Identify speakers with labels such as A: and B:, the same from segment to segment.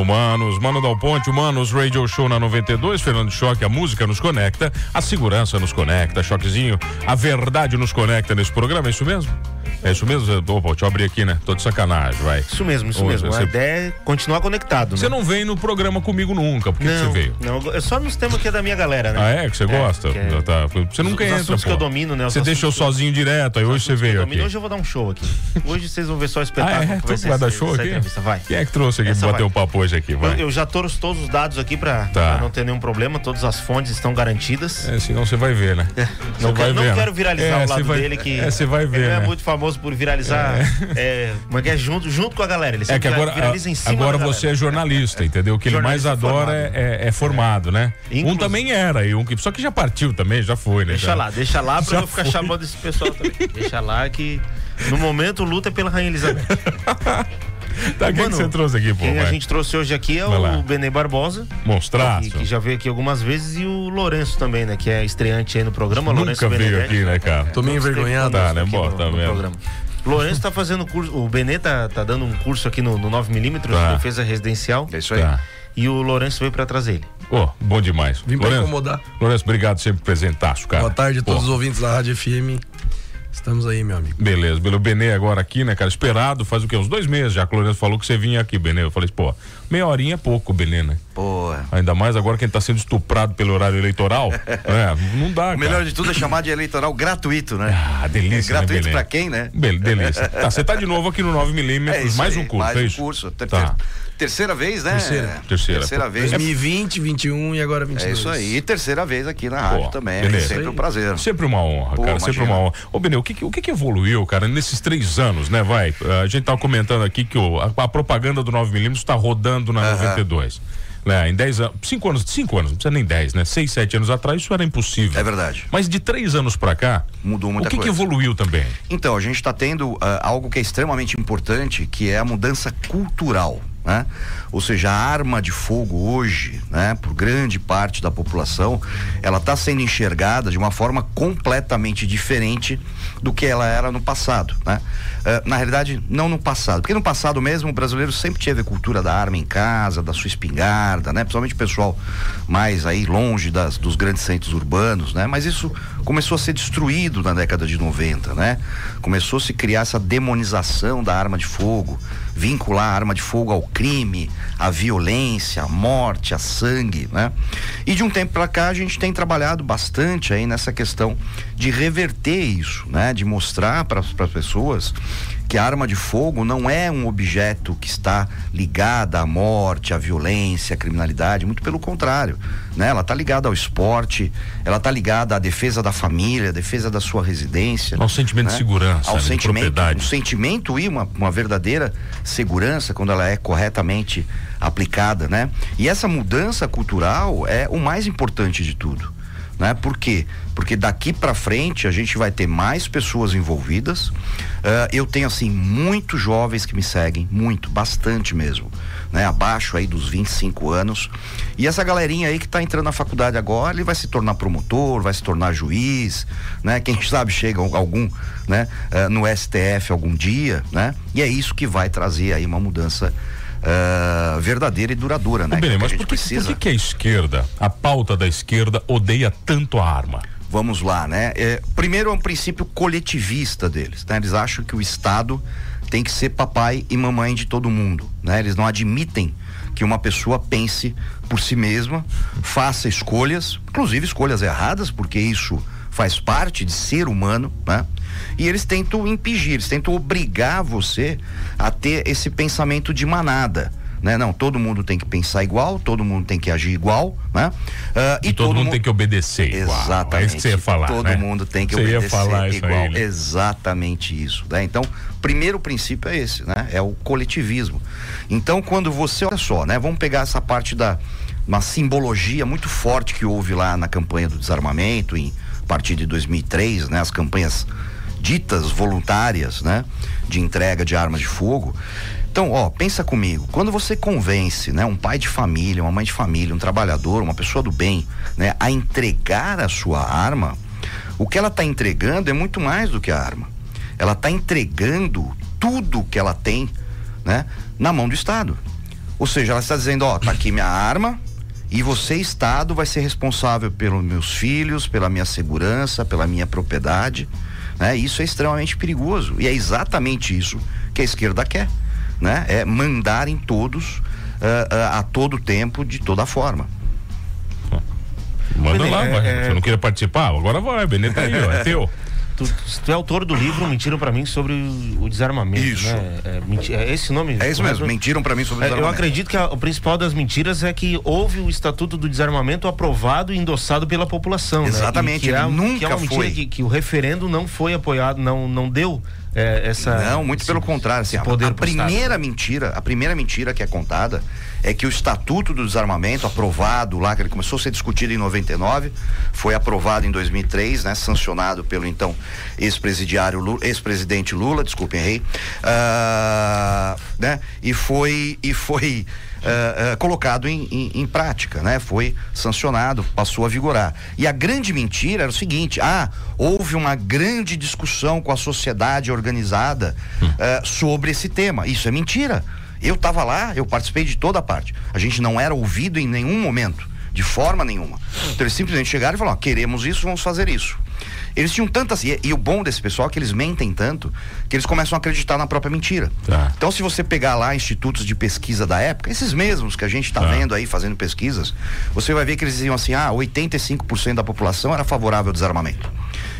A: Alô, manos, Mano Dal Ponte, Manos Radio Show na 92, Fernando Choque, a música nos conecta, a segurança nos conecta, Choquezinho, a verdade nos conecta nesse programa, é isso mesmo? É isso mesmo? Opa, deixa eu abrir aqui, né? Tô de sacanagem, vai.
B: Isso mesmo, isso Ô, mesmo. Você... A ideia é continuar conectado,
A: Você né? não vem no programa comigo nunca, por que, você veio?
B: Não, é só nos temas que é da minha galera, né?
A: Ah, é? Que você é, gosta? Que é... tá. Você nunca os, entra,
B: os que eu domino, né?
A: você deixou sozinho direto, aí hoje você veio aqui.
B: Hoje eu vou dar um show aqui. Hoje vocês vão ver só o espetáculo.
A: Ah, é?
B: vai,
A: vai dar show aqui? Vai. Quem é que trouxe aqui pra bater o papo hoje aqui? Vai.
B: Eu, eu já trouxe todos os dados aqui pra, tá. pra, não ter nenhum problema, todas as fontes estão garantidas.
A: É, senão você vai ver, né?
B: É. Não, quero, não quero viralizar é, o lado dele, que
A: é, você vai ver,
B: ele
A: é
B: né? muito famoso por viralizar é, é que é? Junto, junto com a galera. Ele
A: é que agora, agora você é jornalista, entendeu? O que ele mais adora é, é, formado, né? Um também era, e um, só que já partiu também, já foi, né?
B: Deixa
A: já.
B: lá, deixa lá pra já eu ficar foi. chamando esse pessoal também. deixa lá que no momento luta é pela Rainha Elizabeth.
A: Tá, quem Mano, que você trouxe aqui, pô?
B: Quem vai. a gente trouxe hoje aqui é o Benê Barbosa.
A: Monstraço.
B: Que, que, já veio aqui algumas vezes, e o Lourenço também, né? Que é estreante aí no programa.
A: Nunca
B: Lourenço
A: veio Benedetti. aqui, né, cara?
C: Tô meio envergonhado.
A: Tá, né? Bota no, no
B: programa. Lourenço tá fazendo curso, o Benê tá, tá dando um curso aqui no, no 9mm, tá. defesa residencial.
A: É isso aí. Tá.
B: E o Lourenço veio pra trazer ele.
A: Ô, oh, bom demais.
C: Vim
A: Lourenço,
C: pra incomodar.
A: Lourenço, obrigado sempre presentaço, cara.
C: Boa tarde a todos Pô. os ouvintes da Rádio FM. Estamos aí, meu amigo.
A: Beleza, pelo Benê agora aqui, né, cara? Esperado, faz o quê? Uns dois meses já o Lourenço falou que você vinha aqui, Benê. Eu falei, pô, meia horinha é pouco, Benê, né?
B: Pô.
A: Ainda mais agora que ele tá sendo estuprado pelo horário eleitoral. é, não dá,
B: O melhor de tudo é chamar de eleitoral gratuito, né?
A: Ah, delícia.
B: É gratuito
A: né,
B: pra quem, né?
A: Be delícia. tá, você tá de novo aqui no 9mm, é mais um curso,
B: mais
A: é
B: um curso. Tá. Terceira vez, né?
C: Terceira.
A: Terceira.
B: Terceira vez.
C: 2020, 21 e agora 22.
B: É isso aí. E terceira vez aqui na rádio Pô, também. É sempre um prazer.
A: Sempre uma honra, Pô, cara. Imagina. Sempre uma honra. Ô, Benê, o que, o que, evoluiu, cara, nesses três anos, né? Vai. A gente tava comentando aqui que o, a, a propaganda do 9mm está rodando na uh -huh. 92. Né, em 10 anos, 5 anos, 5 anos, não precisa nem 10, né? 6, 7 anos atrás isso era impossível.
B: É verdade.
A: Mas de 3 anos para cá,
B: mudou muita
A: o que,
B: coisa.
A: que evoluiu também?
B: Então, a gente está tendo uh, algo que é extremamente importante, que é a mudança cultural. Né? Ou seja, a arma de fogo hoje, né, por grande parte da população, ela está sendo enxergada de uma forma completamente diferente do que ela era no passado, né? Uh, na realidade, não no passado, porque no passado mesmo o brasileiro sempre teve a cultura da arma em casa, da sua espingarda, né? Principalmente o pessoal mais aí longe das, dos grandes centros urbanos, né? Mas isso começou a ser destruído na década de 90, né? Começou a se criar essa demonização da arma de fogo, vincular a arma de fogo ao crime, à violência, à morte, a sangue, né? E de um tempo para cá a gente tem trabalhado bastante aí nessa questão de reverter isso, né? De mostrar para as pessoas que a arma de fogo não é um objeto que está ligada à morte, à violência, à criminalidade, muito pelo contrário, né? Ela está ligada ao esporte, ela está ligada à defesa da família, à defesa da sua residência,
A: ao sentimento né? de segurança,
B: ao
A: né?
B: sentimento,
A: de um
B: sentimento e uma, uma verdadeira segurança quando ela é corretamente aplicada, né? E essa mudança cultural é o mais importante de tudo né? Por quê? Porque daqui para frente a gente vai ter mais pessoas envolvidas. Uh, eu tenho assim muitos jovens que me seguem, muito, bastante mesmo, né? Abaixo aí dos 25 anos. E essa galerinha aí que está entrando na faculdade agora, ele vai se tornar promotor, vai se tornar juiz, né? Quem sabe chega algum, né? Uh, no STF algum dia, né? E é isso que vai trazer aí uma mudança uh, verdadeira e duradoura, né?
A: Bem, mas por que, por que a esquerda, a pauta da esquerda odeia tanto a arma?
B: Vamos lá, né? É, primeiro é um princípio coletivista deles, né? Eles acham que o Estado tem que ser papai e mamãe de todo mundo, né? Eles não admitem que uma pessoa pense por si mesma, faça escolhas, inclusive escolhas erradas, porque isso faz parte de ser humano, né? E eles tentam impedir, eles tentam obrigar você a ter esse pensamento de manada. Né? Não, todo mundo tem que pensar igual, todo mundo tem que agir igual, né? Uh,
A: e, e todo, todo, mundo tem que obedecer
B: igual. Exatamente. É
A: isso que você ia falar,
B: Todo
A: né?
B: mundo tem que
A: você
B: obedecer igual.
A: Isso
B: Exatamente isso, né? Então, primeiro princípio é esse, né? É o coletivismo. Então, quando você, olha só, né? Vamos pegar essa parte da uma simbologia muito forte que houve lá na campanha do desarmamento em a partir de 2003, né? As campanhas ditas voluntárias, né, de entrega de armas de fogo. Então, ó, pensa comigo, quando você convence, né, um pai de família, uma mãe de família, um trabalhador, uma pessoa do bem, né, a entregar a sua arma, o que ela está entregando é muito mais do que a arma. Ela está entregando tudo que ela tem, né, na mão do Estado. Ou seja, ela está dizendo, ó, tá aqui minha arma, e você, Estado, vai ser responsável pelos meus filhos, pela minha segurança, pela minha propriedade. Né? Isso é extremamente perigoso. E é exatamente isso que a esquerda quer. Né? É mandar em todos uh, uh, a todo tempo, de toda forma.
A: Manda lá, é, vai. É... Você não queria participar? Agora vai, Benê tá aí, ó, é teu.
D: Tu, tu, é autor do livro Mentiram para mim sobre o, o desarmamento. Isso. Né? É, menti, é, esse nome?
B: É isso mesmo, mentiram para mim sobre o
D: desarmamento. eu acredito que a, o principal das mentiras é que houve o Estatuto do Desarmamento aprovado e endossado pela população. Né?
B: Exatamente,
D: né? que é,
B: nunca
D: que é uma mentira
B: foi.
D: Que, que o referendo não foi apoiado, não, não deu é, essa.
B: Não, muito esse, pelo contrário. Assim, a, a primeira mentira, a primeira mentira que é contada é que o Estatuto do Desarmamento, aprovado lá, que ele começou a ser discutido em 99, foi aprovado em 2003, né, sancionado pelo então ex-presidiário ex-presidente Lula, desculpe, errei, uh, né, e foi e foi Uh, uh, colocado em, em, em, prática, né? Foi sancionado, passou a vigorar. E a grande mentira era o seguinte: ah, houve uma grande discussão com a sociedade organizada uh, sobre esse tema. Isso é mentira. Eu estava lá, eu participei de toda a parte. A gente não era ouvido em nenhum momento, de forma nenhuma. Então eles simplesmente chegaram e falaram: queremos isso, vamos fazer isso. Eles tinham tantas. E, e, o bom desse pessoal é que eles mentem tanto que eles começam a acreditar na própria mentira. Tá. Então, se você pegar lá institutos de pesquisa da época, esses mesmos que a gente está tá. vendo aí fazendo pesquisas, você vai ver que eles diziam assim: ah, 85% da população era favorável ao desarmamento.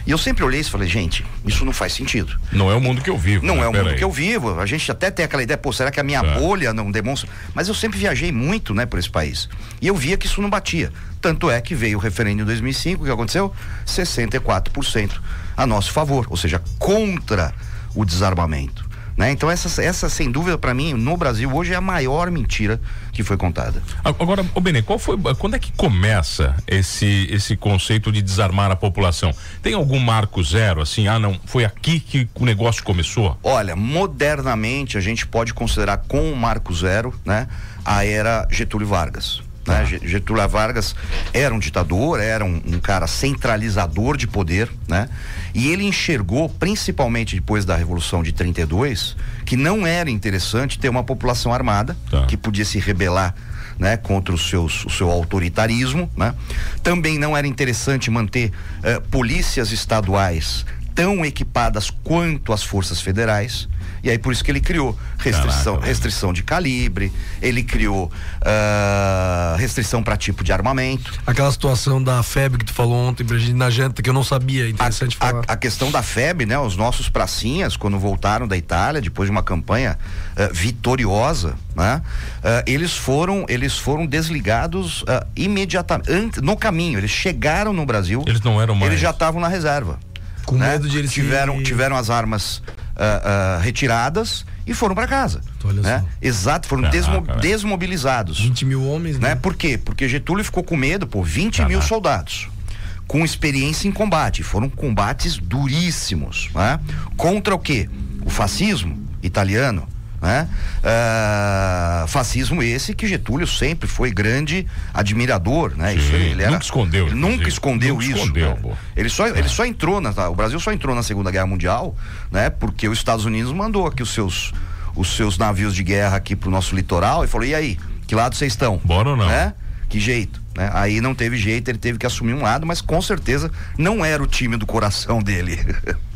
B: E eu sempre olhei e falei, gente, isso não faz sentido.
A: Não é o mundo que eu vivo.
B: Não
A: né?
B: é o
A: Pera
B: mundo
A: aí.
B: que eu vivo. A gente até tem aquela ideia, pô, será que a minha bolha não demonstra? Mas eu sempre viajei muito, né, por esse país. E eu via que isso não batia. Tanto é que veio o referendo em 2005, o que aconteceu? 64% a nosso favor, ou seja, contra o desarmamento. Né? Então essa, essa sem dúvida para mim no Brasil hoje é a maior mentira que foi contada.
A: Agora, o Benê, qual foi, quando é que começa esse esse conceito de desarmar a população? Tem algum marco zero assim? Ah, não, foi aqui que o negócio começou?
B: Olha, modernamente a gente pode considerar com o marco zero, né, a era Getúlio Vargas. Né? Getúlio Vargas era um ditador, era um, um, cara centralizador de poder, né? E ele enxergou, principalmente depois da Revolução de 32, que não era interessante ter uma população armada tá. que podia se rebelar né, contra os seus, o seu autoritarismo. Né? Também não era interessante manter uh, polícias estaduais tão equipadas quanto as forças federais. E aí por isso que ele criou restrição, Caraca, restrição de calibre, ele criou uh, restrição para tipo de armamento.
C: Aquela situação da FEB que tu falou ontem na janta que eu não sabia, interessante
B: a,
C: falar.
B: A, a, questão da FEB, né? Os nossos pracinhas, quando voltaram da Itália, depois de uma campanha uh, vitoriosa, né? Uh, eles foram eles foram desligados imediatamente, no caminho, eles chegaram no Brasil.
A: Eles não eram mais.
B: Eles já estavam na reserva.
C: Com né? medo de eles
B: tiveram, se... tiveram as armas uh, uh, retiradas e foram para casa. Né? Exato, foram Caraca, desmo desmobilizados.
C: 20 mil homens,
B: né? né? Por quê? Porque Getúlio ficou com medo, pô, 20 Caraca. mil soldados com experiência em combate. Foram combates duríssimos, né? Contra o quê? O fascismo italiano, né? Uh, fascismo esse que Getúlio sempre foi grande admirador, né?
A: Sim, isso ele era, nunca escondeu.
B: Ele nunca escondeu nunca isso.
A: Escondeu,
B: né? Ele só, é. ele só entrou na, o Brasil só entrou na Segunda Guerra Mundial, né? Porque os Estados Unidos mandou aqui os seus os seus navios de guerra aqui pro nosso litoral e falou: "E aí, que lado vocês estão?"
A: Bora ou não?
B: Né? Que jeito, né? Aí não teve jeito, ele teve que assumir um lado, mas com certeza não era o time do coração dele.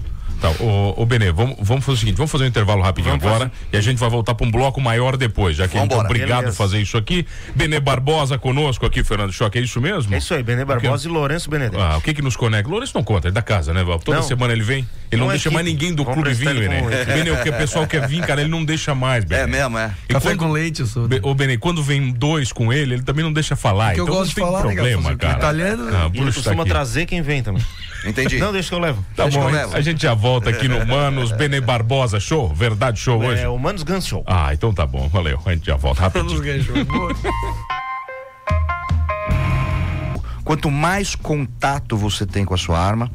A: Tá, ô, ô Benê, vamos, vamos fazer o seguinte, vamos fazer um intervalo rapidinho vamos agora fazer. e a gente vai voltar para um bloco maior depois, já que vamos a gente é obrigado a fazer isso aqui. Benê Barbosa conosco aqui, Fernando Choque, é isso mesmo?
D: É isso aí, Benê Barbosa e Lourenço Benedetto.
A: Ah, o que que nos conecta? Lourenço não conta, é da casa, né, Val? Toda não. semana ele vem, ele não, não é deixa mais ninguém do clube vir, Benê. Benê, o que o pessoal quer vir, cara, ele não deixa mais, Benê.
B: É mesmo, é.
C: E Café quando, com leite, eu sou.
A: Ô Benê, quando vem dois com ele, ele também não deixa falar,
C: Porque
A: então
C: eu gosto
A: não
C: de falar,
A: né, problema,
C: né,
A: cara.
C: Italiano,
D: ah, ele costuma trazer quem vem também.
B: Entendi.
D: Não, deixa que eu levo.
A: Tá
D: deixa
A: bom, a gente já volta aqui no Manos Bene Barbosa Show, Verdade Show
D: é,
A: hoje?
D: É, o Manos Guns Show.
A: Ah, então tá bom, valeu. A gente já volta rapidinho. Manos Guns Show.
B: Quanto mais contato você tem com a sua arma,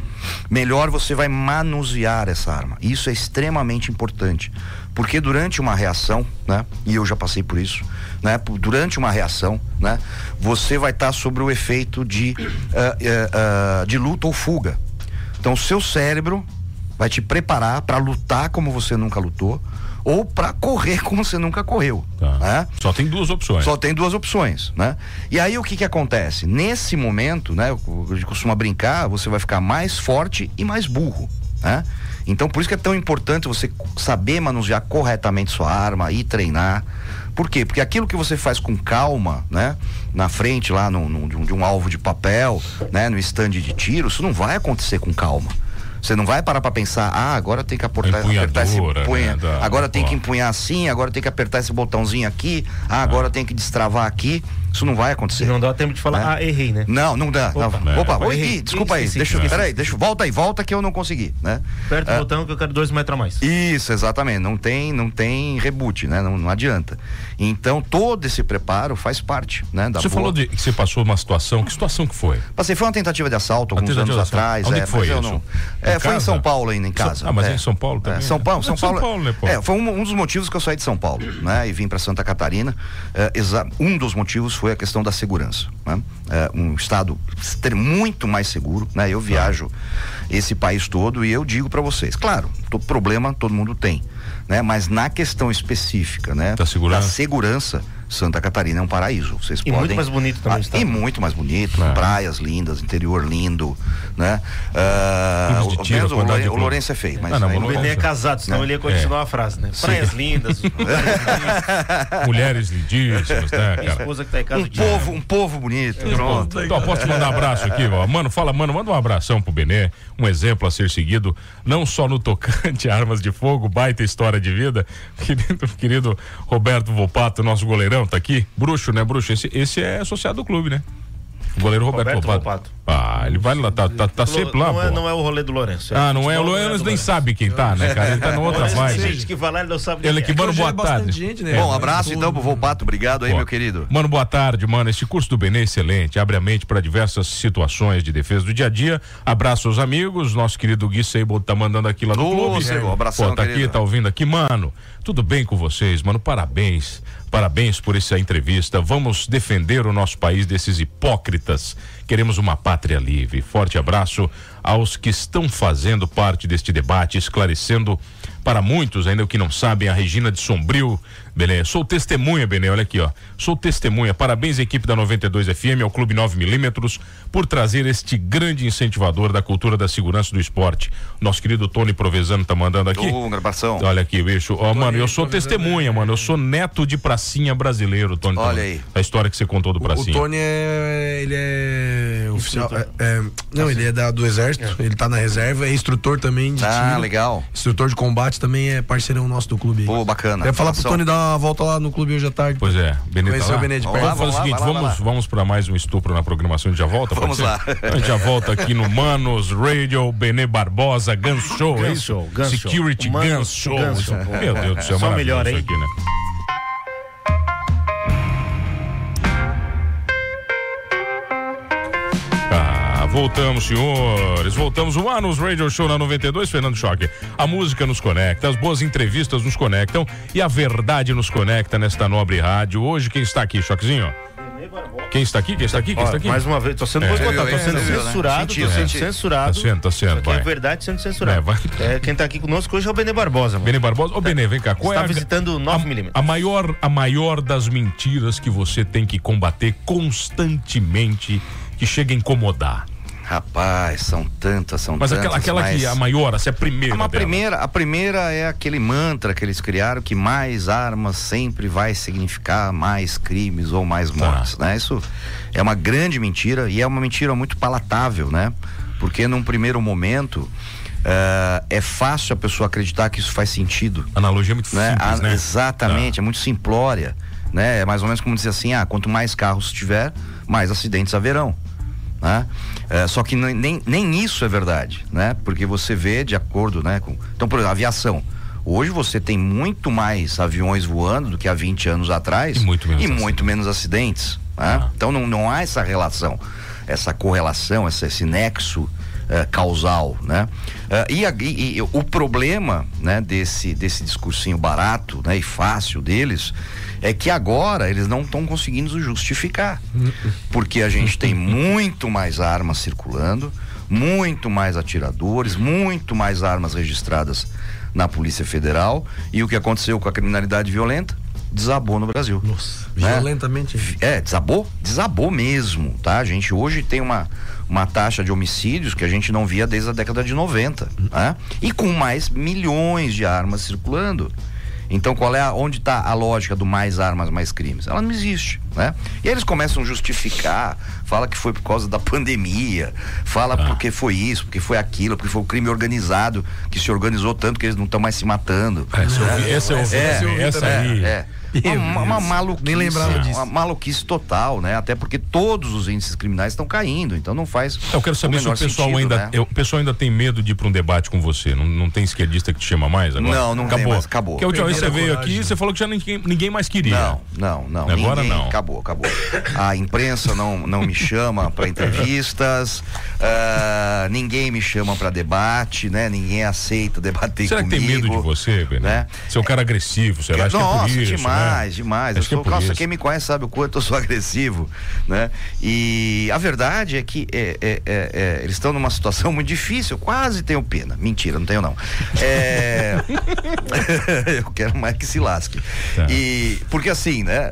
B: melhor você vai manusear essa arma. Isso é extremamente importante, porque durante uma reação, né? E eu já passei por isso, né? Durante uma reação, né? Você vai estar tá sobre o efeito de uh, uh, uh, de luta ou fuga. Então, seu cérebro vai te preparar para lutar como você nunca lutou ou para correr como você nunca correu.
A: Tá.
B: Né?
A: Só tem duas opções.
B: Só tem duas opções, né? E aí o que que acontece? Nesse momento, né? A gente costuma brincar, você vai ficar mais forte e mais burro, né? Então por isso que é tão importante você saber manusear corretamente sua arma e treinar. Por quê? Porque aquilo que você faz com calma, né? Na frente lá no, no, de, um, de um alvo de papel, né? No estande de tiro, isso não vai acontecer com calma. Você não vai parar para pensar, ah, agora tem que apertar, apertar esse punha,
A: né, da,
B: agora tem que empunhar assim, agora tem que apertar esse botãozinho aqui, ah, agora ah. tem que destravar aqui. Isso não vai acontecer.
D: Não dá tempo de falar,
B: né?
D: ah, errei, né?
B: Não, não dá. Opa, não. Opa oi, errei. desculpa aí. Deixa, eu, peraí, deixa, volta aí, volta que eu não consegui, né?
D: Aperta o ah, botão que eu quero dois metros a mais.
B: Isso, exatamente. Não tem, não tem reboot, né? Não, não adianta. Então, todo esse preparo faz parte, né?
A: Da você boa... falou de que você passou uma situação, que situação que foi?
B: Passei, foi uma tentativa de assalto alguns anos atrás.
A: Onde
B: é,
A: foi isso?
B: Não... É, foi em São Paulo ainda, em casa.
A: Ah, mas é. em São Paulo também? É,
B: São Paulo, São Paulo.
A: São Paulo né,
B: é, foi um, um, dos motivos que eu saí de São Paulo, né? E vim para Santa Catarina. É, um dos motivos foi a questão da segurança né? é, um estado muito mais seguro, né? Eu viajo esse país todo e eu digo para vocês, claro, todo problema todo mundo tem, né? Mas na questão específica, né?
A: Da segurança,
B: da segurança Santa Catarina é um paraíso. Vocês
D: e
B: podem...
D: muito mais bonito também.
B: Ah, e muito mais bonito, é. praias lindas, interior lindo, né? Uh, o, tiro, o, Lore, o Lourenço é feio, mas
D: ah, não, não, o Benê é casado, senão né? ele ia continuar é. a frase, né? Praias lindas,
A: mulheres lindíssimas, né, cara?
D: esposa que tá em casa
B: um povo, um povo bonito.
A: Pronto. Então, posso te mandar um abraço aqui, ó. Mano, fala, mano, manda um abração pro Benê, um exemplo a ser seguido, não só no tocante armas de fogo, baita história de vida, querido, querido Roberto Volpato, nosso goleirão, tá aqui. Bruxo, né, Bruxo? Esse, esse é associado do clube, né? O goleiro Roberto, Roberto Lopato. Ah, ele vai lá, tá, tá, tá sempre lá,
D: não
A: é,
D: não é o rolê do Lourenço.
A: É ah, não é o Lourenço, nem sabe quem tá, né, cara? Ele tá na outra vibe.
D: gente que lá, ele não sabe
A: Ele aqui, mano, boa tarde.
B: Gente, né? Bom, abraço então pro Volpato, obrigado aí, meu querido.
A: Mano, boa tarde, mano. Esse curso do Benê é excelente, abre a mente para diversas situações de defesa do dia a dia. Abraço aos amigos, nosso querido Gui Seibo tá mandando aqui lá no Ô, clube.
B: Seibo, abração,
A: Pô, tá
B: querido.
A: aqui, tá ouvindo aqui. Mano, tudo bem com vocês, mano? Parabéns. Parabéns por essa entrevista. Vamos defender o nosso país desses hipócritas. Queremos uma pátria livre. Forte abraço aos que estão fazendo parte deste debate, esclarecendo para muitos, ainda que não sabem, a Regina de Sombrio sou testemunha, Benê, olha aqui, ó. Sou testemunha. Parabéns, equipe da 92 FM, ao Clube 9 Milímetros, por trazer este grande incentivador da cultura da segurança do esporte. Nosso querido Tony Provezano tá mandando aqui.
B: Ô, gravação.
A: Olha aqui, bicho. Ó, mano, eu sou testemunha, mano. Eu sou neto de pracinha brasileiro, Tony.
B: Olha aí.
A: A história que você contou do pracinha.
C: O, o Tony é. Ele é oficial. É, é, não, ele é da, do Exército. É. Ele tá na reserva, é instrutor também de
B: Ah, tiro, legal.
C: Instrutor de combate também é parceirão nosso do clube.
B: Pô, bacana.
C: Quer falar pro Tony dar uma volta lá no clube hoje à tarde.
A: Pois é,
C: Conheceu o Benê de perto.
A: Vamos fazer o seguinte, vamos, vamos para mais um estupro na programação, a gente já volta?
B: Vamos lá.
A: A gente já volta aqui no Manos Radio, Benê Barbosa, Guns Show,
D: Guns
A: é isso?
D: Show, Guns
A: Security
D: Show.
A: Guns Show.
D: Guns Show.
A: Meu Deus do céu,
D: Só melhor, hein?
A: aqui, né? Voltamos, senhores. Voltamos o Anos Radio Show na 92, Fernando Choque. A música nos conecta, as boas entrevistas nos conectam e a verdade nos conecta nesta nobre rádio. Hoje, quem está aqui, Choquezinho? Quem está aqui? Quem está aqui? Quem está aqui?
D: Mais uma vez, tô sendo é. boicotado, tô sendo censurado, tô sendo censurado.
A: Tá sendo, tá sendo.
D: É verdade sendo censurado. É, é, quem está aqui conosco hoje é o Benê Barbosa. Mano.
A: Benê Barbosa. Ô, Benê, vem cá.
D: Qual está é a, visitando 9 milímetros.
A: A maior, a maior das mentiras que você tem que combater constantemente, que chega a incomodar.
B: Rapaz, são tantas, são
A: mas
B: tantas.
A: Mas aquela, aquela mas... que é a maior, essa é a primeira.
B: A primeira, a primeira é aquele mantra que eles criaram que mais armas sempre vai significar mais crimes ou mais tá. mortes, tá. né? Isso é uma grande mentira e é uma mentira muito palatável, né? Porque num primeiro momento Uh, é fácil a pessoa acreditar que isso faz sentido.
A: A analogia é muito
B: né?
A: simples, né?
B: Exatamente, tá. é muito simplória. Né? É mais ou menos como dizer assim: ah, quanto mais carros tiver, mais acidentes haverão. Né? É, só que nem, nem isso é verdade, né? Porque você vê de acordo, né? Com, então, por exemplo, aviação. Hoje você tem muito mais aviões voando do que há 20 anos atrás
A: e muito menos,
B: e muito menos acidentes. Né? Ah. Então não, não há essa relação, essa correlação, essa, esse nexo uh, causal, né? Uh, e, a, e, e, o problema, né, desse, desse discursinho barato, né, e fácil deles é que agora eles não estão conseguindo justificar. Porque a gente tem muito mais armas circulando, muito mais atiradores, muito mais armas registradas na Polícia Federal. E o que aconteceu com a criminalidade violenta? Desabou no Brasil.
C: Nossa, né? violentamente.
B: É, desabou, desabou mesmo, tá? A gente hoje tem uma, uma taxa de homicídios que a gente não via desde a década de 90, né? E com mais milhões de armas circulando. Então, qual é a, onde está a lógica do mais armas, mais crimes? Ela não existe, né? E eles começam a justificar, fala que foi por causa da pandemia, fala ah. porque foi isso, porque foi aquilo, porque foi o crime organizado que se organizou tanto que eles não estão mais se matando.
A: Essa, né? essa, essa,
B: é, essa aí. É, é. Uma, uma, maluquice. Nem lembrava disso. Uma maluquice total, né? Até porque todos os índices criminais estão caindo, então não faz.
A: Eu quero saber se o pessoal sentido, ainda. Né? Eu, o pessoal ainda tem medo de ir para um debate com você. Não, não tem esquerdista que te chama mais agora?
B: Não, não acabou. Mais, acabou.
A: Porque a última vez você veio aqui você falou que já ninguém, ninguém mais queria.
B: Não, não, não.
A: Agora
B: ninguém,
A: não.
B: Acabou, acabou. A imprensa não, não me chama para entrevistas, uh, ninguém me chama para debate, né? Ninguém aceita debater
A: será
B: comigo.
A: Será que tem medo de você, Benê? Né? Você é um cara agressivo, será?
B: Que,
A: Nossa,
B: que é
A: isso,
B: demais,
A: né?
B: demais. Eu sou, é nossa, quem me conhece sabe o quanto eu sou agressivo, né? E a verdade é que é, é, é, é eles estão numa situação muito difícil. Eu quase tenho pena. Mentira, não tenho não. É, eu quero mais que se lasque. Tá. E porque assim, né?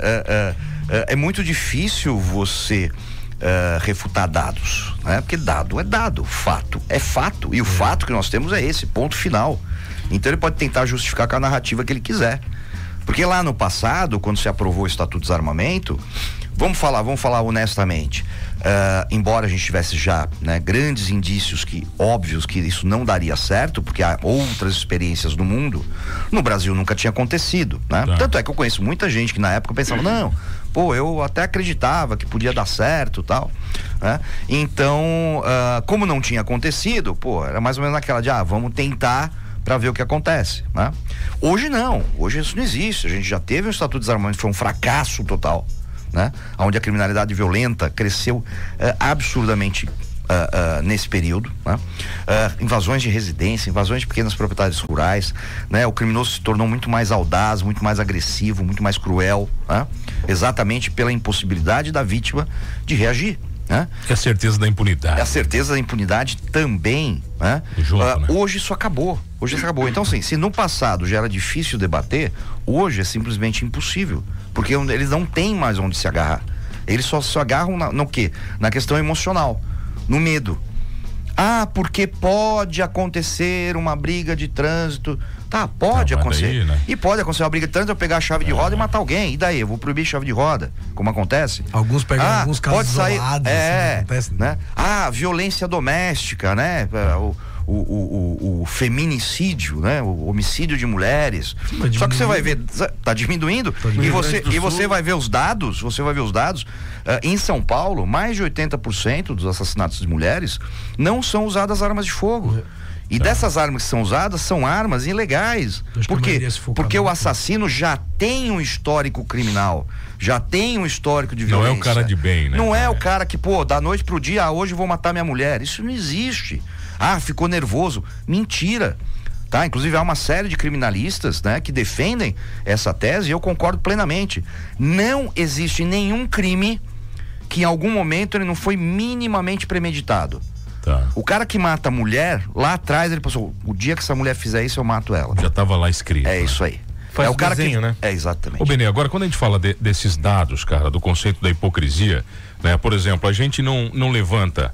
B: É muito difícil você Uh, refutar dados, né? Porque dado é dado, fato é fato e o fato que nós temos é esse ponto final. Então ele pode tentar justificar com a narrativa que ele quiser. Porque lá no passado, quando se aprovou o Estatuto de Desarmamento, vamos falar, vamos falar honestamente. Uh, embora a gente tivesse já né, grandes indícios que óbvios que isso não daria certo, porque há outras experiências no mundo, no Brasil nunca tinha acontecido, né? Tá. Tanto é que eu conheço muita gente que na época pensava, não, pô, eu até acreditava que podia dar certo, tal, né? Então, uh, como não tinha acontecido, pô, era mais ou menos naquela de, ah, vamos tentar para ver o que acontece. Né? Hoje não, hoje isso não existe. A gente já teve um estatuto de desarmamento, foi um fracasso total, né? Onde a criminalidade violenta cresceu uh, absurdamente Uh, uh, nesse período, né? uh, invasões de residência, invasões de pequenas propriedades rurais, né? O criminoso se tornou muito mais audaz, muito mais agressivo, muito mais cruel, né? Exatamente pela impossibilidade da vítima de reagir. Né?
A: É a certeza da impunidade.
B: É a certeza da impunidade também. Né?
A: Junto, uh, né?
B: Hoje isso acabou. Hoje isso acabou. Então, assim, se no passado já era difícil debater, hoje é simplesmente impossível. Porque eles não têm mais onde se agarrar. Eles só se agarram na, no quê? Na questão emocional, no medo. Ah, porque pode acontecer uma briga de trânsito. Tá, pode não, acontecer. Daí, né? E pode acontecer uma briga de trânsito, eu pegar a chave de é. roda e matar alguém. E daí? Eu vou proibir chave de roda, como acontece?
C: Alguns pegam ah, alguns casos
B: pode sair, isolados,
C: é, assim,
B: acontece, né? né? Ah, violência doméstica, né? É, o, o, o, o, feminicídio, né? O homicídio de mulheres. Só que você vai ver, tá diminuindo, tá diminuindo. e você e você vai ver os dados, você vai ver os dados. Uh, em São Paulo, mais de 80% dos assassinatos de mulheres não são usadas armas de fogo. E tá. dessas armas que são usadas são armas ilegais. Por quê? Porque o assassino já tem um histórico criminal, já tem um histórico de violência.
A: Não é o cara de bem, né?
B: Não é, é o cara que, pô, da noite pro dia, ah, hoje vou matar minha mulher. Isso não existe. Ah, ficou nervoso. Mentira. Tá? Inclusive há uma série de criminalistas, né, que defendem essa tese e eu concordo plenamente. Não existe nenhum crime que em algum momento ele não foi minimamente premeditado.
A: Tá.
B: O cara que mata a mulher, lá atrás ele passou, o dia que essa mulher fizer isso eu mato ela.
A: Já estava lá escrito.
B: É né? isso aí.
D: Faz
B: é o cara
D: desenho,
B: que...
D: né?
B: É exatamente.
A: Ô Benê, agora quando a gente fala de, desses dados, cara, do conceito da hipocrisia, né? Por exemplo, a gente não não levanta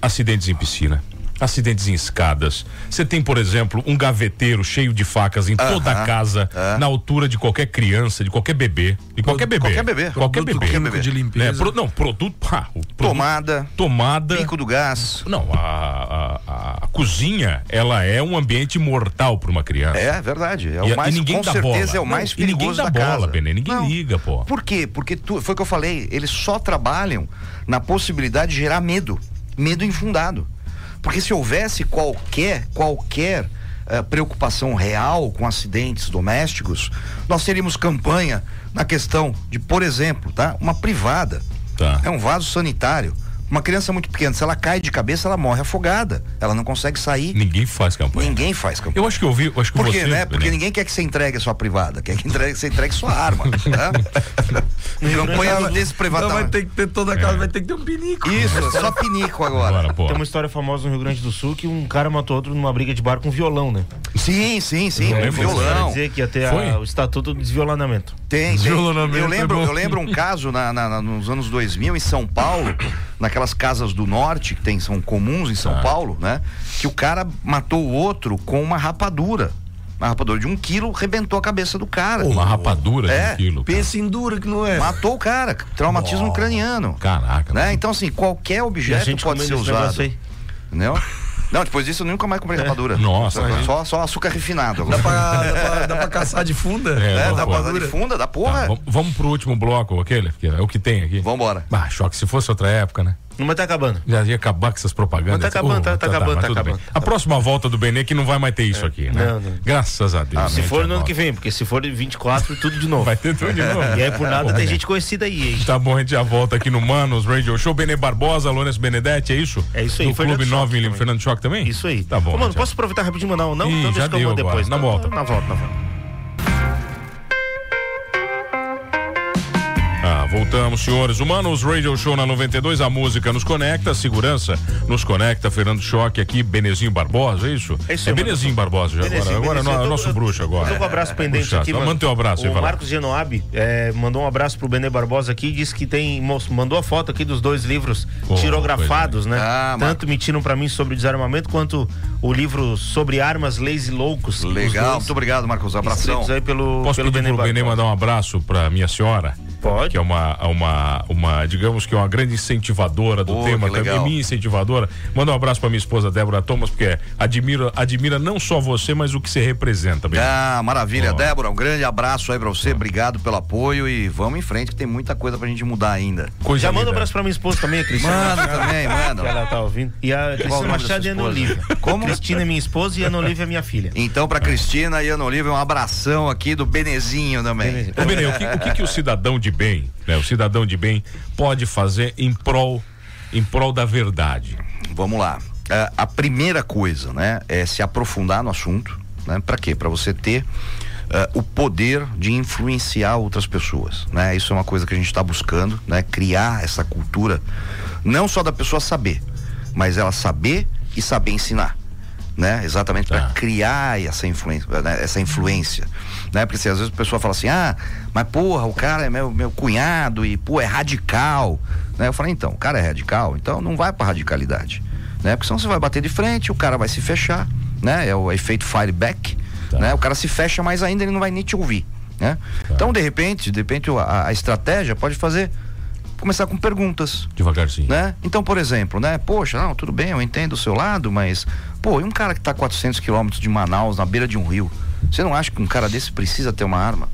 A: acidentes em piscina acidentes em escadas. Você tem, por exemplo, um gaveteiro cheio de facas em toda a casa, na altura de qualquer criança, de qualquer bebê. De qualquer bebê.
B: Qualquer bebê.
A: Qualquer bebê.
B: Qualquer bebê.
C: de limpeza.
A: Né? Pro, não, produto, pá,
B: produto, Tomada.
A: Tomada.
B: Pico do gás.
A: Não, a, a, a cozinha, ela é um ambiente mortal para uma criança.
B: É verdade. É o e, mais, e ninguém com certeza bola. é o mais não, perigoso
A: ninguém dá
B: da
A: bola,
B: casa.
A: Benê, ninguém não. liga, pô.
B: Por quê? Porque tu, foi o que eu falei, eles só trabalham na possibilidade de gerar medo. Medo infundado. Porque se houvesse qualquer, qualquer uh, preocupação real com acidentes domésticos, nós teríamos campanha na questão de, por exemplo, tá? Uma privada.
A: Tá.
B: É um vaso sanitário. Uma criança muito pequena, se ela cai de cabeça, ela morre afogada. Ela não consegue sair.
A: Ninguém faz campanha.
B: Ninguém faz campanha.
A: Eu acho que eu vi, acho que
B: Por
A: você,
B: quê, né? Porque
A: Benê,
B: ninguém quer que você entregue a sua privada, quer que entregue, você entregue sua arma. né? campanha desse
C: Então
B: privado.
C: vai ter que ter toda casa, vai ter que ter um pinico.
B: Isso, só pinico agora.
A: Agora.
D: Tem uma história famosa no Rio Grande do Sul que um cara matou outro numa briga de bar com violão, né?
B: Sim, sim, sim.
A: Não lembro
D: Quer
B: violão.
D: dizer que ia ter a- o estatuto do desviolamento.
B: Tem, tem. Eu
C: é
B: lembro,
C: bom.
B: eu lembro um caso na, na- na- nos anos 2000 em São Paulo, naquelas casas do norte que tem, são comuns em São
A: Ah.
B: Paulo, né? Que o cara matou o outro com uma rapadura. Uma rapadura de um quilo, rebentou a cabeça do cara.
A: Uma rapadura de
B: É,
A: um quilo. cara.
C: Pensa em dura que não é.
B: Matou o cara, traumatismo craniano.
A: Caraca.
B: Né? Então, assim, qualquer
D: a
B: objeto
D: gente
B: pode ser usado. Entendeu? Não, depois disso eu nunca mais comprei rapadura.
A: Nossa,
B: Só, só, açúcar refinado.
C: Dá pra, dá, pra, dá pra caçar de funda?
A: É,
B: É, dá pra dar de funda, da porra.
A: Tá, vamos, pro último bloco, aquele, que é o que tem aqui.
B: Vambora.
A: Ah, choque, se fosse outra época, né?
D: Não, mas tá acabando.
A: Já ia acabar com essas propagandas.
D: Mas tá acabando, tá- tá acabando,
A: mas
D: tá
A: tudo bem.
D: acabando.
A: A próxima volta do Benê que não vai mais ter isso aqui, né?
D: Não, não.
A: Graças a Deus.
D: Se
A: né,
D: for no ano que vem, porque se for de 24, tudo de novo.
A: Vai ter tudo de novo.
D: E aí por nada tem gente conhecida aí, hein?
A: Tá bom, a gente já volta aqui no Manos Radio Show. Benê Barbosa, Lourenço Benedetti, é isso?
D: É isso aí, Fernando
A: Clube
D: Choque
A: 9 em
D: também.
A: Fernando Choque também?
D: Isso aí.
A: Tá bom.
D: Ô, mano, posso aproveitar rapidinho mandar um não?
A: Ih,
D: então
A: já
D: deixa que eu
A: deu
D: mando
A: agora.
D: depois.
A: Na
D: tá?
A: volta.
D: Na volta, na volta.
A: Voltamos, senhores. Humanos Radio Show na 92, a música nos conecta, a segurança nos conecta. Fernando Choque aqui, Benezinho Barbosa, é isso?
D: É isso
A: é
D: aí,
A: Benezinho. Barbosa já
D: Benezinho,
A: agora. Agora
D: Benezinho,
A: é
D: tô-
A: nosso
D: eu-
A: bruxo agora.
D: Eu tô com o abraço pendente
A: Puxa,
D: aqui, mano.
A: mantém o abraço aí,
D: O
A: lá.
D: Marcos Genoab eh, mandou um abraço pro Benê Barbosa aqui e disse que tem. Mandou a foto aqui dos dois livros
A: Oh,
D: tirografados, né?
B: Ah,
D: Tanto mentiram pra mim sobre desarmamento quanto o livro sobre armas, leis e loucos. Os
B: Legal, muito obrigado, Marcos. Abração.
D: aí pelo,
A: Posso
D: pelo
A: pedir
D: Benê
A: pro Benê mandar um abraço pra minha senhora?
D: Pode.
A: Que é uma, uma, uma, digamos que é uma grande incentivadora do
B: Oh,
A: tema também, minha incentivadora. Manda um abraço pra minha esposa Débora Thomas, porque admira, admira não só você, mas o que você representa, Benê.
B: Ah, maravilha.
A: Ó.
B: Débora, um grande abraço aí pra você. Obrigado pelo apoio e vamos em frente que tem muita coisa pra gente mudar ainda.
A: Coisa
D: Já manda um
A: linda.
D: abraço pra minha esposa também, a Cristina.
B: Manda também, manda.
D: Que ela tá ouvindo. E a Cristina Machado e Ana? Olivia.
B: Como?
D: Cristina é minha esposa e a Ana Olivia é minha filha.
B: Então, pra Cristina e Ana Olivia, um abração aqui do Benezinho também.
D: Benezinho.
A: Ô, Benê, o que, o que que o cidadão de bem, né, o cidadão de bem pode fazer em prol, em prol da verdade?
B: Vamos lá. É, a primeira coisa, né, é se aprofundar no assunto, né? Para quê? Para você ter é, o poder de influenciar outras pessoas, né? Isso é uma coisa que a gente está buscando, né? Criar essa cultura, não só da pessoa saber, mas ela saber e saber ensinar. Né? Exatamente para
A: Tá.
B: criar essa influência, né? essa influência, né? Porque se às vezes a pessoa fala assim, ah, mas porra, o cara é meu, meu cunhado e pô, é radical, né? Eu falei, então, o cara é radical, então não vai para radicalidade, né? Porque senão você vai bater de frente, o cara vai se fechar, né? É o efeito fireback,
A: Tá.
B: né? O cara se fecha mais ainda, ele não vai nem te ouvir, né? Então, de repente, de repente a, a estratégia pode fazer começar com perguntas,
A: Devagarzinho.
B: né? Então, por exemplo, né? Poxa, não, tudo bem, eu entendo o seu lado, mas, pô, e um cara que tá a 400 quilômetros de Manaus, na beira de um rio, você não acha que um cara desse precisa ter uma arma?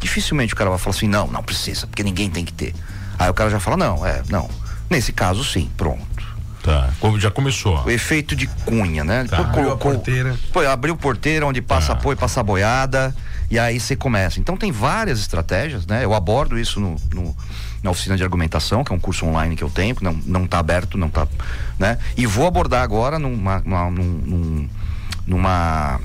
B: Dificilmente o cara vai falar assim, não, não precisa, porque ninguém tem que ter. Aí o cara já fala, não, é, não. Nesse caso, sim, pronto.
A: Tá. Como já começou.
B: O efeito de cunha, né?
A: Tá.
B: Pô,
C: Abriu a porteira.
B: Pô, abriu porteira onde passa
A: Tá.
B: apoio, passa boiada, e aí você começa. Então tem várias estratégias, né? Eu abordo isso no, no- na oficina de argumentação, que é um curso online que eu tenho, não, não tá aberto, não tá. Né? E vou abordar agora numa. numa, num- numa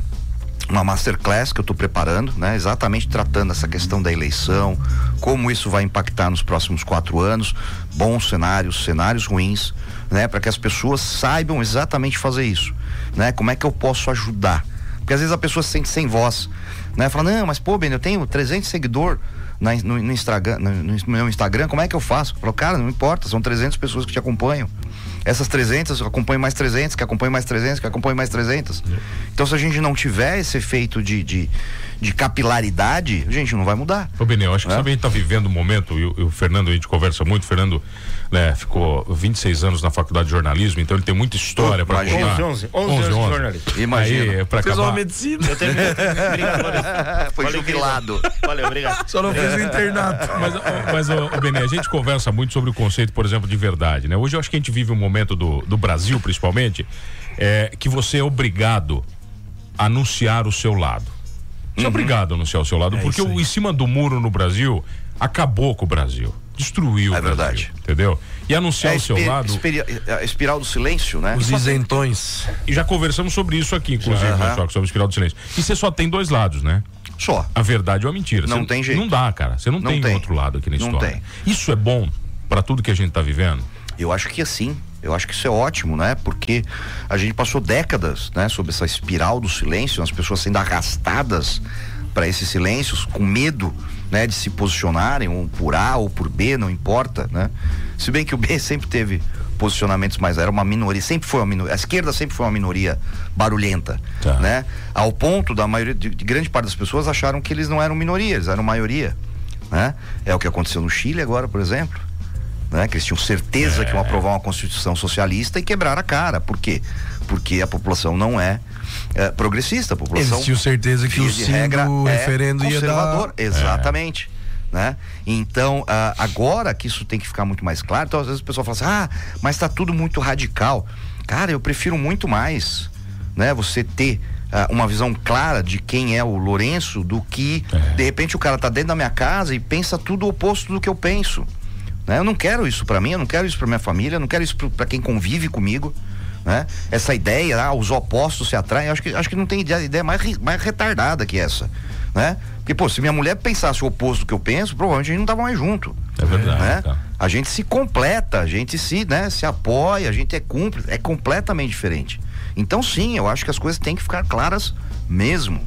B: uma masterclass que eu estou preparando, né? Exatamente tratando essa questão da eleição, como isso vai impactar nos próximos quatro anos, bons cenários, cenários ruins, né? Para que as pessoas saibam exatamente fazer isso, né? Como é que eu posso ajudar? Porque às vezes a pessoa se sente sem voz, né? Fala, não, mas pô, Ben, eu tenho 300 seguidores na- no, no Instagram, no, no meu Instagram, como é que eu faço? Eu falo, cara, não importa, são 300 pessoas que te acompanham. Essas 300 acompanham mais 300, que acompanham mais 300, que acompanham mais 300. Então, se a gente não tiver esse efeito de, de, de capilaridade, a gente não vai mudar.
A: Ô, Benê, eu acho que
B: É.
A: sabe, a gente tá vivendo um momento, e o, e o Fernando, a gente conversa muito, o Fernando né, ficou 26 anos na faculdade de jornalismo, então ele tem muita história para
B: Imagina.
A: contar.
D: 11, 11, 11 anos de jornalismo.
B: Imagina.
A: Aí, pra
C: Fez
A: acabar,
C: uma medicina.
D: Eu terminei. Obrigado.
B: Foi
D: Valeu,
B: jubilado.
D: Valeu, obrigado.
C: Só não fez o internato.
A: Mas, mas ô, ô, Benê, a gente conversa muito sobre o conceito, por exemplo, de verdade, né? Hoje eu acho que a gente vive um momento do, do Brasil, principalmente, é, que você é obrigado a anunciar o seu lado. Você é obrigado a anunciar o seu lado,
C: É
A: porque o em cima do muro no Brasil acabou com o Brasil. destruiu
B: É
A: o Brasil,
B: verdade.
A: entendeu? E anunciar
B: É
A: o seu lado.
B: a espiral do silêncio, né?
C: Os isentões.
A: E já conversamos sobre isso aqui, inclusive, Choque, sobre o espiral do silêncio. E você só tem dois lados, né?
B: Só.
A: A verdade ou a mentira.
B: Não
A: Você
B: tem jeito.
A: Não dá, cara. Você não,
B: Não
A: tem,
B: tem.
A: outro lado aqui na
B: Não
A: história.
B: tem.
A: Isso é bom para tudo que a gente tá vivendo?
B: Eu acho que assim. Eu acho que isso é ótimo, né? Porque a gente passou décadas, né, sob essa espiral do silêncio, as pessoas sendo arrastadas para esses silêncios com medo, né, de se posicionarem ou por A ou por B, não importa, né? Se bem que o B sempre teve posicionamentos mais era uma minoria, sempre foi uma minoria, a esquerda sempre foi uma minoria barulhenta,
A: Tá.
B: né? Ao ponto da maioria de, de grande parte das pessoas acharam que eles não eram minoria, eles eram maioria, né? É o que aconteceu no Chile agora, por exemplo né? Que eles tinham certeza que iam aprovar uma constituição socialista e quebrar a cara. Por quê? Porque a população não é, é, progressista, a população.
C: Eles tinham certeza que o sim
B: regra,
C: do
B: é
C: referendo ia dar.
B: conservador. Exatamente. Né? Então, ah, agora que isso tem que ficar muito mais claro, então às vezes o pessoal fala assim: ah, mas está tudo muito radical. Cara, eu prefiro muito mais né? Você ter ah, uma visão clara de quem é o Lourenço do que
A: É.
B: de repente o cara tá dentro da minha casa e pensa tudo o oposto do que eu penso. Né? Eu não quero isso para mim, eu não quero isso para minha família, eu não quero isso para quem convive comigo. Né? Essa ideia, ah, os opostos se atraem, acho que, acho que não tem ideia, ideia mais, mais retardada que essa. Né? Porque, pô, se minha mulher pensasse o oposto do que eu penso, provavelmente a gente não tava mais junto.
A: É verdade,
B: Né?
A: cara.
B: A gente se completa, a gente se, né, se apoia, a gente é cúmplice, é completamente diferente. Então, sim, eu acho que as coisas têm que ficar claras mesmo.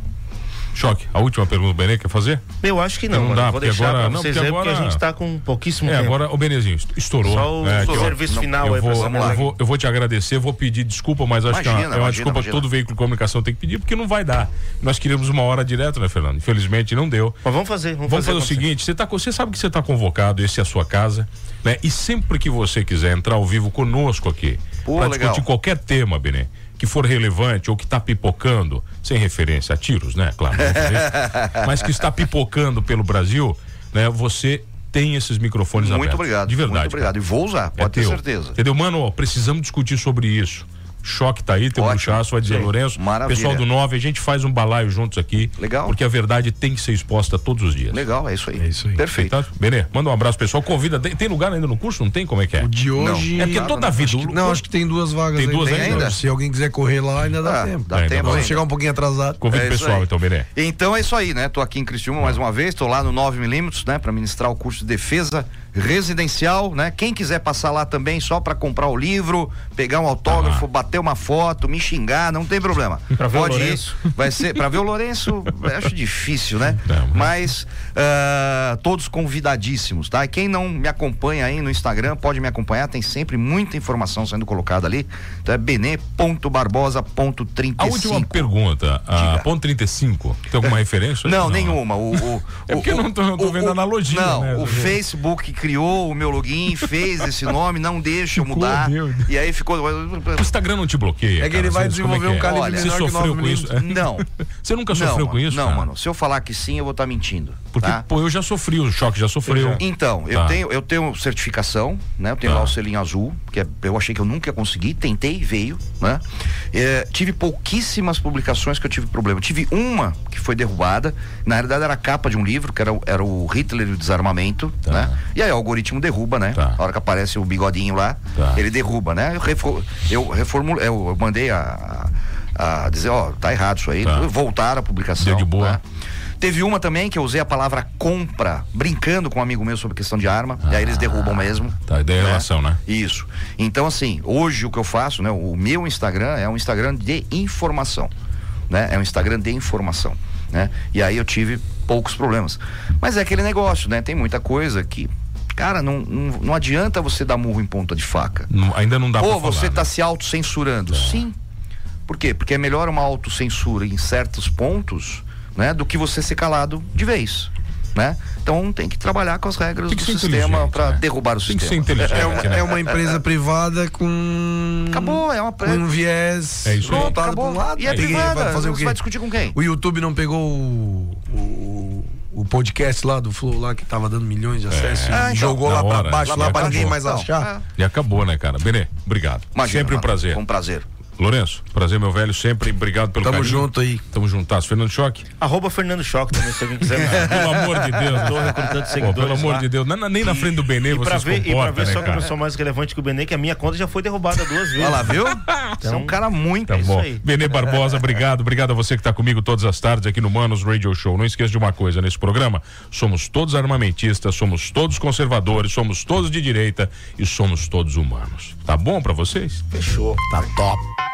A: Choque, a última pergunta, Benê, quer fazer?
D: Eu acho que não,
A: Não
D: mano.
A: dá,
D: Vou
A: porque
D: deixar
A: agora-
D: pra
A: não,
D: vocês
A: porque
D: aí, porque a
A: agora-
D: gente tá com pouquíssimo
A: É,
D: tempo.
A: agora o Benezinho estourou.
D: Só o
A: É, ó.
D: serviço
B: não,
D: final
A: Eu
D: aí pra
A: vou,
D: você.
A: eu, vou, eu vou te agradecer, vou pedir desculpa, mas acho que é uma,
B: Imagina,
A: é uma
B: imagina,
A: desculpa que
B: imagina.
A: todo veículo de comunicação tem que pedir, porque não vai dar. Nós queríamos uma hora direto, né, Fernando? Infelizmente não deu.
D: Mas vamos fazer, vamos,
A: Vamos fazer o
D: acontecer.
A: seguinte, você, tá, você sabe que você está convocado, esse é a sua casa, né? E sempre que você quiser entrar ao vivo conosco aqui, para discutir qualquer tema, Benê, que for relevante ou que está pipocando, sem referência a tiros, né? Claro, mas que está pipocando pelo Brasil, né? Você tem esses microfones
B: muito
A: abertos.
B: obrigado.
A: De verdade.
B: Muito obrigado.
A: cara.
B: E vou usar,
A: É
B: pode ter
A: teu.
B: certeza.
A: Entendeu, mano? Ó, precisamos discutir sobre isso. Choque tá aí, tem um
B: Ótimo.
A: buchaço, vai dizer
B: Sim.
A: Lourenço.
B: Maravilha.
A: Pessoal do 9, a gente faz um balaio juntos aqui.
B: Legal.
A: Porque a verdade tem que ser exposta todos os dias.
B: Legal, é isso aí.
C: É isso aí.
B: Perfeito.
A: Tá? Benê, manda um abraço pessoal. Convida. Tem, tem lugar ainda no curso? Não tem? Como é que é?
C: O de hoje.
B: Não.
A: É porque toda a vida.
C: Acho que- não, acho que tem duas vagas
A: Tem duas
C: ainda.
B: ainda?
C: Se alguém quiser correr lá, ainda dá
B: Ah,
C: tempo.
B: dá
A: É,
B: tempo
C: Vamos chegar um pouquinho atrasado.
A: Convida
B: É
A: o pessoal,
B: aí.
A: então, Benê.
B: Então é isso aí, né? Tô aqui em Criciúma mais uma vez, tô lá no 9mm, né, para ministrar o curso de defesa residencial, né? Quem quiser passar lá também só para comprar o livro, pegar um autógrafo, bater uma foto, me xingar, não tem problema.
D: Pra ver o
B: Pode ir.
D: Lourenço.
B: Vai ser para ver o Lourenço, acho difícil, né?
A: Não,
B: Mas ah, todos convidadíssimos, tá? E quem não me acompanha aí no Instagram pode me acompanhar, tem sempre muita informação sendo colocada ali. Então é bene.barbosa.35.
A: A última pergunta, a
B: Diga.
A: ponto 35, tem alguma referência? aí?
B: Não, nenhuma. O, o-
A: É porque
B: o-
A: eu não tô- eu tô
B: o-
A: vendo
B: o-
A: analogia,
B: Não,
A: né?
B: o Facebook criou o meu login, fez esse nome, não deixa eu
A: Ficou,
B: mudar.
A: meu.
B: E aí ficou.
A: O Instagram não te bloqueia.
C: É que
A: cara?
C: ele vai
A: como
C: desenvolver
A: que
C: um
A: é?
C: calibre
B: Olha,
A: Você
C: menor que
A: sofreu
C: 9
A: com isso?
B: Não.
A: Você nunca
B: não,
A: sofreu com
B: mano,
A: isso?
B: Não,
A: cara?
B: mano. Se eu falar que sim, eu vou estar mentindo.
A: Porque,
B: tá?
A: pô, eu já sofri, o choque já sofreu.
B: Então, eu
A: Tá.
B: tenho eu tenho certificação, né? Eu tenho
A: Tá.
B: lá o selinho azul, que é- eu achei que eu nunca ia conseguir, tentei veio, né? É, tive pouquíssimas publicações que eu tive problema. Eu tive uma que foi derrubada, na realidade era a capa de um livro, que era, o- era o Hitler e o Desarmamento,
A: Tá.
B: né? E aí o algoritmo derruba, né?
A: Tá.
B: A hora que aparece o bigodinho lá,
A: Tá.
B: ele derruba, né? Eu, refor, eu reformulo, eu mandei a, a, dizer, ó, tá errado isso aí,
A: Tá.
B: voltaram a publicação.
A: Deu de boa.
B: né? Teve uma também que eu usei a palavra compra, brincando com um amigo meu sobre questão de arma, e aí eles derrubam mesmo.
A: Tá, daí é relação, né?
B: Isso. Então, assim, hoje o que eu faço, né? O meu Instagram é um Instagram de informação. Né? É um Instagram de informação. Né? E aí eu tive poucos problemas. Mas é aquele negócio, né? Tem muita coisa que. Cara, não, não, não adianta você dar murro em ponta de faca.
A: Não- ainda não dá
B: Ou
A: pra falar,
B: você está
A: né?
B: se autocensurando. Sim. Por quê? Porque é melhor uma autocensura em certos pontos, né? Do que você ser calado de vez. Né? Então tem que trabalhar com as regras do sistema para
A: né?
B: derrubar o
A: Tem que ser
B: sistema.
A: inteligente,
C: É uma,
A: né?
C: é uma empresa privada com.
B: Acabou, é uma
C: Com um viés
A: É isso
C: voltado para um lado.
B: E é privada.
C: Vai fazer o
B: Você
C: quê?
B: vai discutir com quem?
C: O YouTube não pegou o, o, o podcast lá do Flow lá que tava dando milhões de acessos
B: Ah,
C: e
B: então.
C: jogou lá
A: hora,
C: pra baixo,
A: lá pra
C: pra ninguém mais achar.
B: é.
A: E acabou, né, cara? Benê, obrigado.
B: Imagina,
A: Sempre um prazer.
B: Foi um prazer.
A: Lourenço, prazer, meu velho, sempre. Obrigado pelo
C: Tamo
A: carinho.
C: junto aí.
A: Tamo juntas. Fernando Choque.
D: Arroba Fernando Choque também, se alguém quiser.
A: pelo amor de Deus.
D: Tô recrutando
A: Pô,
D: seguidores.
A: pelo amor
D: lá.
A: de Deus. Na- nem na frente do Benê
D: E
A: você
D: pra ver, e pra
A: comporta,
D: ver
A: né,
D: só que eu sou mais relevante que o Benê, que a minha conta já foi derrubada duas vezes.
B: Olha lá, viu? Você é um cara muito.
A: Tá
D: isso
A: bom.
D: aí.
A: Benê Barbosa, obrigado. Obrigado a você que está comigo todas as tardes aqui no Manos Radio Show. Não esqueça de uma coisa nesse programa: somos todos armamentistas, somos todos conservadores, somos todos de direita e somos todos humanos. Tá bom pra vocês?
D: Fechou.
C: Tá top.